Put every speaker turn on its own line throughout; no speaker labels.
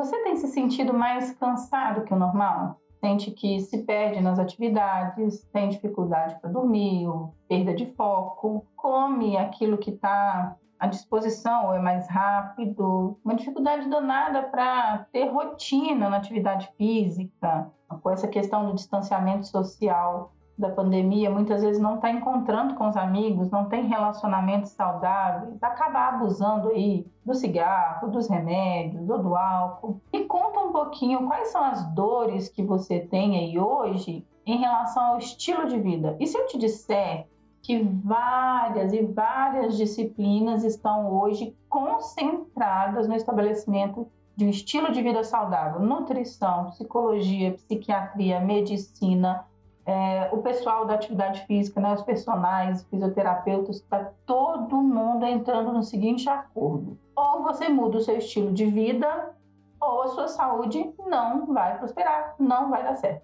Você tem se sentido mais cansado que o normal? Sente que se perde nas atividades, tem dificuldade para dormir, perda de foco, come aquilo que está à disposição ou é mais rápido, uma dificuldade danada para ter rotina na atividade física, com essa questão do distanciamento social da pandemia, muitas vezes não está encontrando com os amigos, não tem relacionamentos saudáveis, acaba abusando aí do cigarro, dos remédios ou do álcool. E conta um pouquinho quais são as dores que você tem aí hoje em relação ao estilo de vida. E se eu te disser que várias e várias disciplinas estão hoje concentradas no estabelecimento de um estilo de vida saudável, nutrição, psicologia, psiquiatria, medicina, é, o pessoal da atividade física, né, os personagens, fisioterapeutas, está todo mundo entrando no seguinte acordo: ou você muda o seu estilo de vida, ou a sua saúde não vai prosperar, não vai dar certo.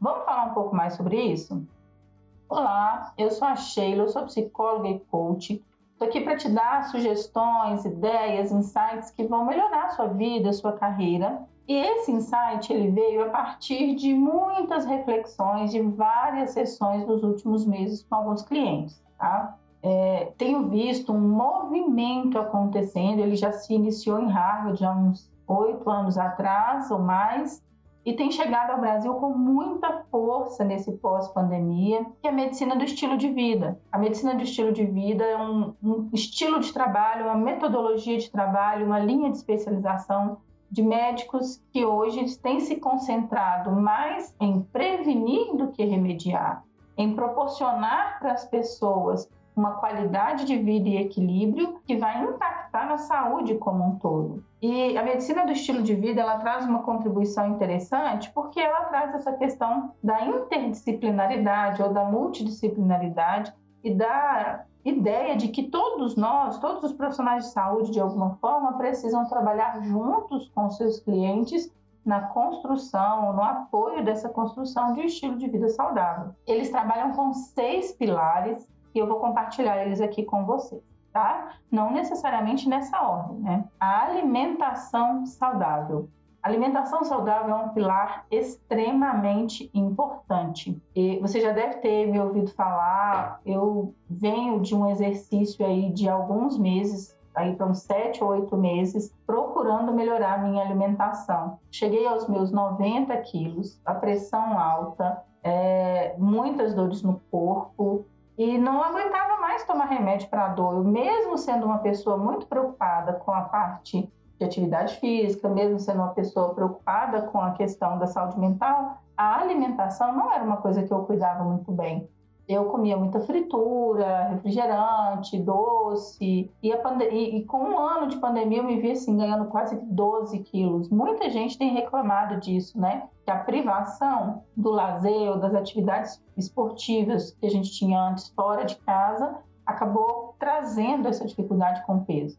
Vamos falar um pouco mais sobre isso? Olá, eu sou a Sheila, eu sou psicóloga e coach. Estou aqui para te dar sugestões, ideias, insights que vão melhorar a sua vida, a sua carreira. E esse insight ele veio a partir de muitas reflexões de várias sessões dos últimos meses com alguns clientes. Tá? É, tenho visto um movimento acontecendo, ele já se iniciou em Harvard há uns oito anos atrás ou mais, e tem chegado ao Brasil com muita força nesse pós-pandemia, que é a medicina do estilo de vida. A medicina do estilo de vida é um, um estilo de trabalho, uma metodologia de trabalho, uma linha de especialização de médicos que hoje têm se concentrado mais em prevenir do que remediar, em proporcionar para as pessoas uma qualidade de vida e equilíbrio que vai impactar na saúde como um todo. E a medicina do estilo de vida ela traz uma contribuição interessante porque ela traz essa questão da interdisciplinaridade ou da multidisciplinaridade e da ideia de que todos nós, todos os profissionais de saúde, de alguma forma, precisam trabalhar juntos com seus clientes na construção, no apoio dessa construção de um estilo de vida saudável. Eles trabalham com seis pilares e eu vou compartilhar eles aqui com vocês, tá? Não necessariamente nessa ordem, né? A alimentação saudável. Alimentação saudável é um pilar extremamente importante. E você já deve ter me ouvido falar, eu venho de um exercício aí de alguns meses aí para uns sete ou oito meses, procurando melhorar minha alimentação. Cheguei aos meus 90 quilos, a pressão alta, é, muitas dores no corpo, e não aguentava mais tomar remédio para dor. Eu, mesmo sendo uma pessoa muito preocupada com a parte de atividade física, mesmo sendo uma pessoa preocupada com a questão da saúde mental, a alimentação não era uma coisa que eu cuidava muito bem eu comia muita fritura, refrigerante, doce, e, e, com um ano de pandemia eu me vi assim, ganhando quase 12 quilos. Muita gente tem reclamado disso, né? Que a privação do lazer das atividades esportivas que a gente tinha antes fora de casa acabou trazendo essa dificuldade com o peso.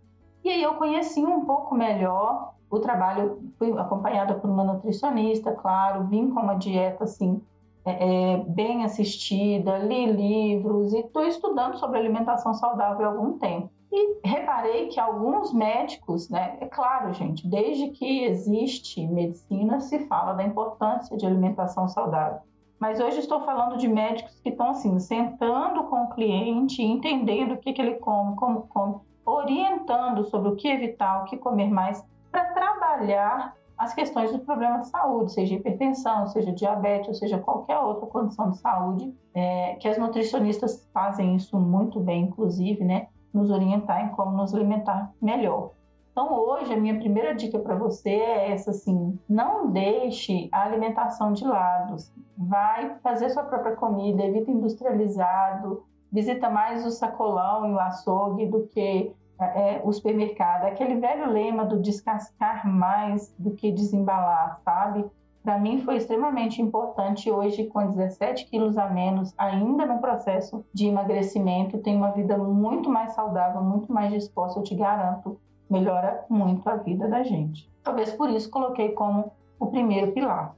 E aí eu conheci um pouco melhor o trabalho, fui acompanhada por uma nutricionista, claro, vim com uma dieta assim é, é, bem assistida, li livros e estou estudando sobre alimentação saudável há algum tempo. E reparei que alguns médicos, né, é claro, gente, desde que existe medicina, se fala da importância de alimentação saudável. Mas hoje estou falando de médicos que estão assim, sentando com o cliente, entendendo o que, que ele come, como come, orientando sobre o que evitar, o que comer mais, para trabalhar as questões do problema de saúde, seja hipertensão, seja diabetes, ou seja qualquer outra condição de saúde, é, que as nutricionistas fazem isso muito bem, inclusive, né, nos orientar em como nos alimentar melhor. Então, hoje, a minha primeira dica para você é essa, assim, não deixe a alimentação de lado. Vai fazer sua própria comida, evita industrializado, visita mais o sacolão e o açougue do que é, o supermercado, aquele velho lema do descascar mais do que desembalar, sabe? Para mim foi extremamente importante hoje, com 17 quilos a menos, ainda no processo de emagrecimento, tenho uma vida muito mais saudável, muito mais disposta, eu te garanto, melhora muito a vida da gente. Talvez por isso coloquei como o primeiro pilar.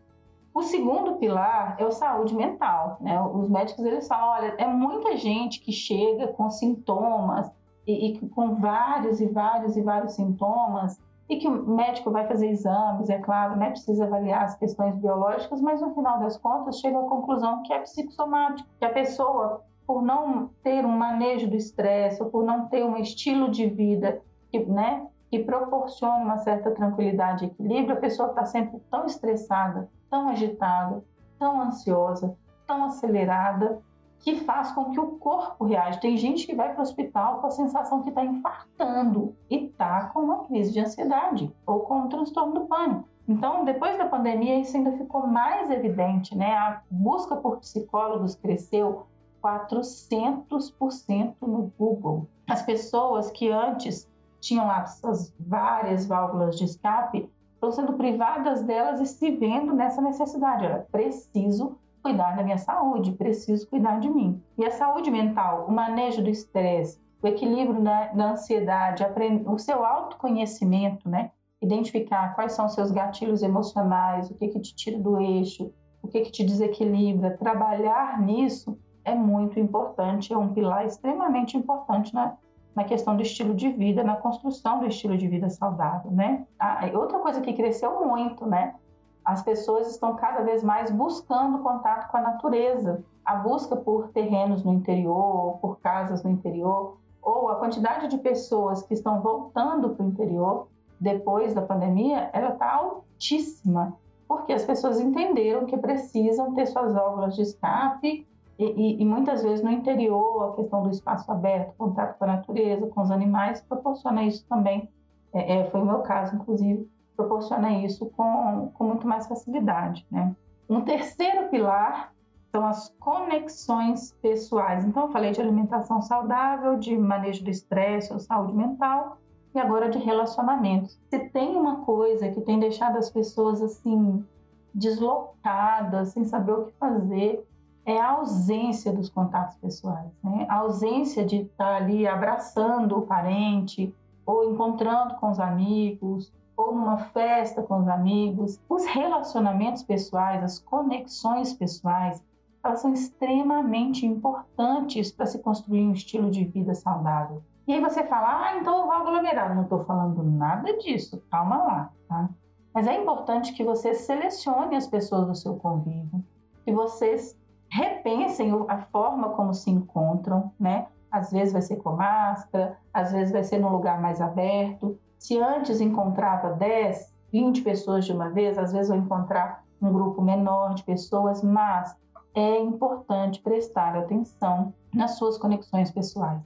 O segundo pilar é o saúde mental, né? Os médicos eles falam, olha, é muita gente que chega com sintomas e, e com vários e vários e vários sintomas e que o médico vai fazer exames, é claro, né, precisa avaliar as questões biológicas, mas no final das contas chega à conclusão que é psicossomático, que a pessoa, por não ter um manejo do estresse, ou por não ter um estilo de vida que, né, que proporcione uma certa tranquilidade e equilíbrio, a pessoa está sempre tão estressada, tão agitada, tão ansiosa, tão acelerada, que faz com que o corpo reaja. Tem gente que vai para o hospital com a sensação que está infartando e está com uma crise de ansiedade ou com um transtorno do pânico. Então, depois da pandemia, isso ainda ficou mais evidente, né? A busca por psicólogos cresceu 400% no Google. As pessoas que antes tinham essas várias válvulas de escape estão sendo privadas delas e se vendo nessa necessidade. Era preciso cuidar da minha saúde, preciso cuidar de mim. E a saúde mental, o manejo do estresse, o equilíbrio da ansiedade, o seu autoconhecimento, né? Identificar quais são os seus gatilhos emocionais, o que que te tira do eixo, o que que te desequilibra, trabalhar nisso é muito importante, é um pilar extremamente importante na, na questão do estilo de vida, na construção do estilo de vida saudável, né? Ah, outra coisa que cresceu muito, né? As pessoas estão cada vez mais buscando contato com a natureza. A busca por terrenos no interior, por casas no interior, ou a quantidade de pessoas que estão voltando para o interior depois da pandemia, ela está altíssima, porque as pessoas entenderam que precisam ter suas válvulas de escape e, e, e, muitas vezes no interior a questão do espaço aberto, contato com a natureza, com os animais, proporciona isso também. É, é, foi o meu caso, inclusive, proporciona isso com, com muito mais facilidade. Né? Um terceiro pilar são as conexões pessoais. Então, eu falei de alimentação saudável, de manejo do estresse ou saúde mental, e agora de relacionamentos. Se tem uma coisa que tem deixado as pessoas assim deslocadas, sem saber o que fazer, é a ausência dos contatos pessoais, né? A ausência de estar ali abraçando o parente ou encontrando com os amigos ou numa festa com os amigos. Os relacionamentos pessoais, as conexões pessoais, elas são extremamente importantes para se construir um estilo de vida saudável. E aí você fala, ah, então eu vou aglomerar. Não estou falando nada disso, calma lá, tá? Mas é importante que você selecione as pessoas do seu convívio, que vocês repensem a forma como se encontram, né? Às vezes vai ser com máscara, às vezes vai ser num lugar mais aberto, se antes encontrava 10, 20 pessoas de uma vez, às vezes eu encontrar um grupo menor de pessoas, mas é importante prestar atenção nas suas conexões pessoais.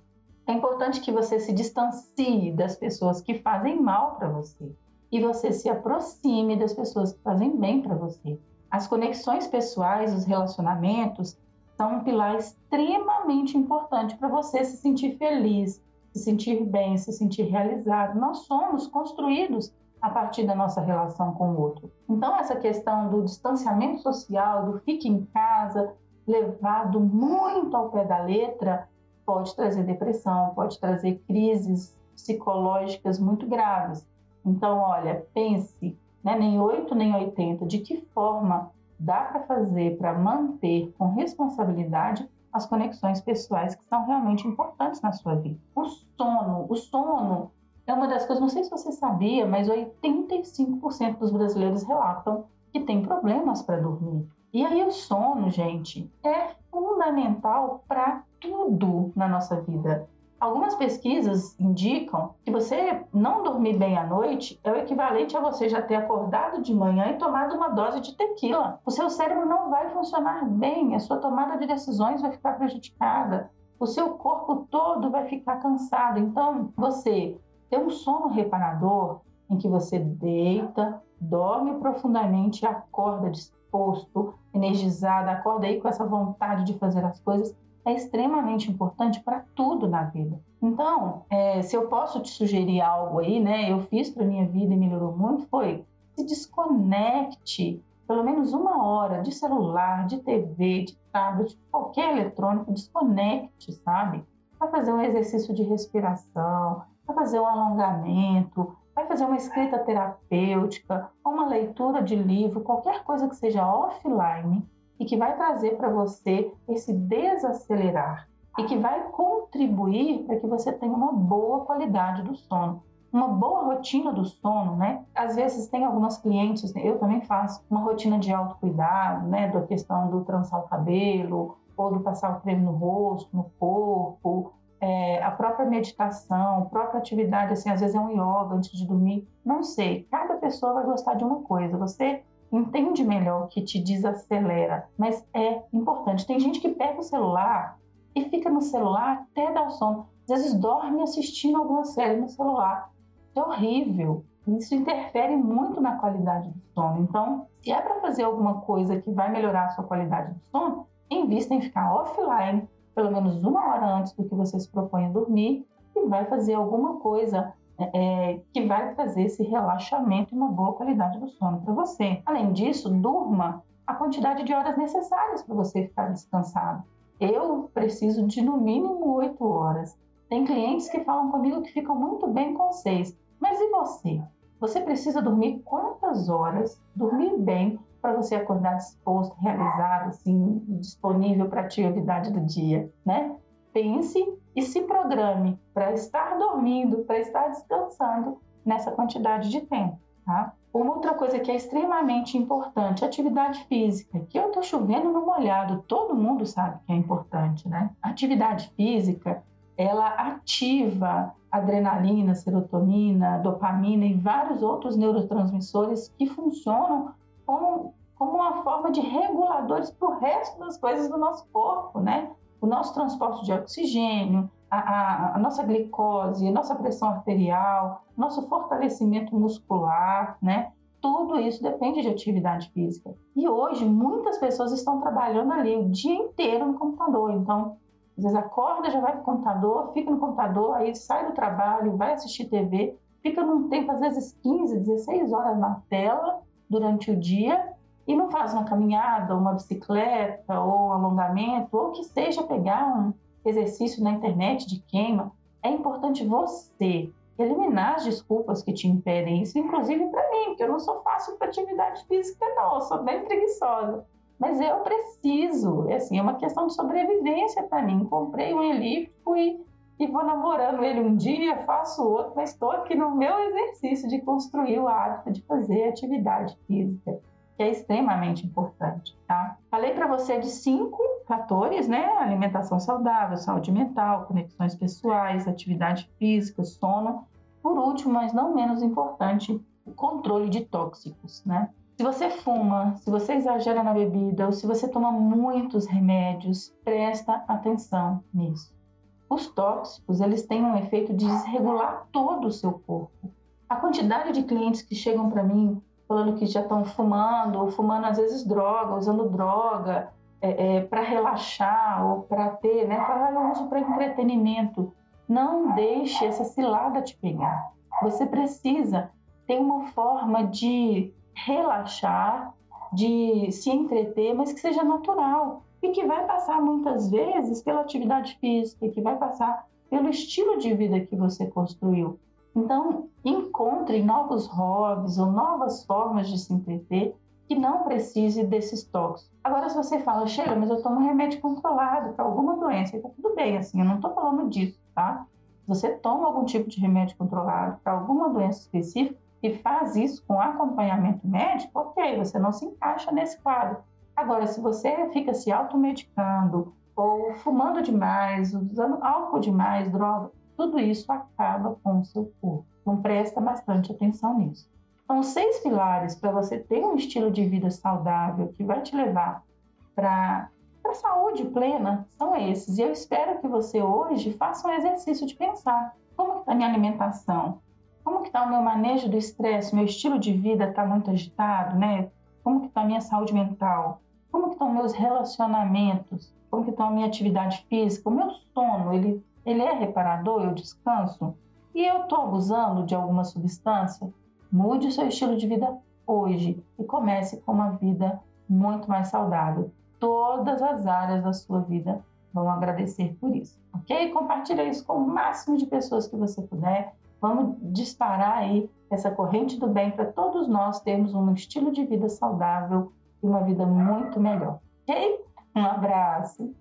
É importante que você se distancie das pessoas que fazem mal para você e você se aproxime das pessoas que fazem bem para você. As conexões pessoais, os relacionamentos, são um pilar extremamente importante para você se sentir feliz, se sentir bem, se sentir realizado. Nós somos construídos a partir da nossa relação com o outro. Então, essa questão do distanciamento social, do fique em casa, levado muito ao pé da letra, pode trazer depressão, pode trazer crises psicológicas muito graves. Então, olha, pense, né, nem 8 nem 80, de que forma dá para fazer para manter com responsabilidade as conexões pessoais que são realmente importantes na sua vida. O sono, o sono é uma das coisas, não sei se você sabia, mas 85% dos brasileiros relatam que tem problemas para dormir. E aí o sono, gente, é fundamental para tudo na nossa vida. Algumas pesquisas indicam que você não dormir bem à noite é o equivalente a você já ter acordado de manhã e tomado uma dose de tequila. O seu cérebro não vai funcionar bem, a sua tomada de decisões vai ficar prejudicada, o seu corpo todo vai ficar cansado. Então, você ter um sono reparador em que você deita, dorme profundamente e acorda disposto, energizado, acorda aí com essa vontade de fazer as coisas, é extremamente importante para tudo na vida. Então, é, se eu posso te sugerir algo aí, né, eu fiz para minha vida e melhorou muito, foi se desconecte pelo menos uma hora de celular, de TV, de tablet, qualquer eletrônico, desconecte, sabe? Vai fazer um exercício de respiração, vai fazer um alongamento, vai fazer uma escrita terapêutica, uma leitura de livro, qualquer coisa que seja offline e que vai trazer para você esse desacelerar e que vai contribuir para que você tenha uma boa qualidade do sono. uma boa rotina do sono, né? Às vezes tem algumas clientes, eu também faço, uma rotina de autocuidado, né? Da questão do trançar o cabelo, ou do passar o creme no rosto, no corpo, é, a própria meditação, a própria atividade, assim, às vezes é um yoga antes de dormir, não sei. Cada pessoa vai gostar de uma coisa. Você entende melhor o que te desacelera, mas é importante. Tem gente que pega o celular e fica no celular até dar o sono. Às vezes dorme assistindo alguma série no celular. É horrível. Isso interfere muito na qualidade do sono. Então, se é para fazer alguma coisa que vai melhorar a sua qualidade do sono, invista em ficar offline pelo menos uma hora antes do que você se propõe a dormir e vai fazer alguma coisa é, que vai trazer esse relaxamento e uma boa qualidade do sono para você. Além disso, durma a quantidade de horas necessárias para você ficar descansado. Eu preciso de no mínimo oito horas. Tem clientes que falam comigo que ficam muito bem com seis. Mas e você? Você precisa dormir quantas horas? Dormir bem para você acordar disposto, realizado, assim, disponível para a atividade do dia, né? Pense e se programe para estar dormindo, para estar descansando nessa quantidade de tempo, tá? Uma outra coisa que é extremamente importante, atividade física, que eu tô chovendo no molhado, todo mundo sabe que é importante, né? Atividade física, ela ativa adrenalina, serotonina, dopamina e vários outros neurotransmissores que funcionam como, como uma forma de reguladores para o resto das coisas do nosso corpo, né? O nosso transporte de oxigênio, a, a, a, nossa glicose, a nossa pressão arterial, nosso fortalecimento muscular, né? Tudo isso depende de atividade física. E hoje muitas pessoas estão trabalhando ali o dia inteiro no computador. Então, às vezes acorda, já vai para o computador, fica no computador, aí sai do trabalho, vai assistir TV, fica num tempo, às vezes 15, 16 horas na tela durante o dia e não faz uma caminhada, uma bicicleta ou um alongamento, ou que seja pegar um exercício na internet de queima, é importante você eliminar as desculpas que te impedem isso, inclusive para mim, porque eu não sou fácil para atividade física, não, eu sou bem preguiçosa. Mas eu preciso, assim, é uma questão de sobrevivência para mim. Comprei um elíptico e e vou namorando ele um dia, faço outro, mas estou aqui no meu exercício de construir o hábito de fazer atividade física, que é extremamente importante, tá? Falei para você de cinco fatores, né? Alimentação saudável, saúde mental, conexões pessoais, atividade física, sono. Por último, mas não menos importante, o controle de tóxicos, né? Se você fuma, se você exagera na bebida ou se você toma muitos remédios, presta atenção nisso. Os tóxicos, eles têm um efeito de desregular todo o seu corpo. A quantidade de clientes que chegam para mim falando que já estão fumando, ou fumando às vezes droga, usando droga é, é, para relaxar ou para ter, né? Falar, eu uso para entretenimento. Não deixe essa cilada te pegar. Você precisa ter uma forma de relaxar, de se entreter, mas que seja natural e que vai passar muitas vezes pela atividade física, que vai passar pelo estilo de vida que você construiu. Então, encontre novos hobbies ou novas formas de se entreter que não precise desses toques. Agora, se você fala, Sheila, mas eu tomo remédio controlado para alguma doença, então tudo bem, assim, eu não estou falando disso, tá? Você toma algum tipo de remédio controlado para alguma doença específica e faz isso com acompanhamento médico, ok, você não se encaixa nesse quadro. Agora, se você fica se automedicando ou fumando demais, usando álcool demais, droga, tudo isso acaba com o seu corpo. Então, presta bastante atenção nisso. Então, seis pilares para você ter um estilo de vida saudável que vai te levar para a saúde plena são esses. E eu espero que você hoje faça um exercício de pensar como está a minha alimentação, como que está o meu manejo do estresse, meu estilo de vida está muito agitado, né? Como que está a minha saúde mental? como estão meus relacionamentos, como está a minha atividade física, o meu sono, ele, ele é reparador, eu descanso? E eu estou abusando de alguma substância? Mude seu estilo de vida hoje e comece com uma vida muito mais saudável. Todas as áreas da sua vida vão agradecer por isso, ok? Compartilhe isso com o máximo de pessoas que você puder. Vamos disparar aí essa corrente do bem para todos nós termos um estilo de vida saudável uma vida muito melhor. Ok? Um abraço.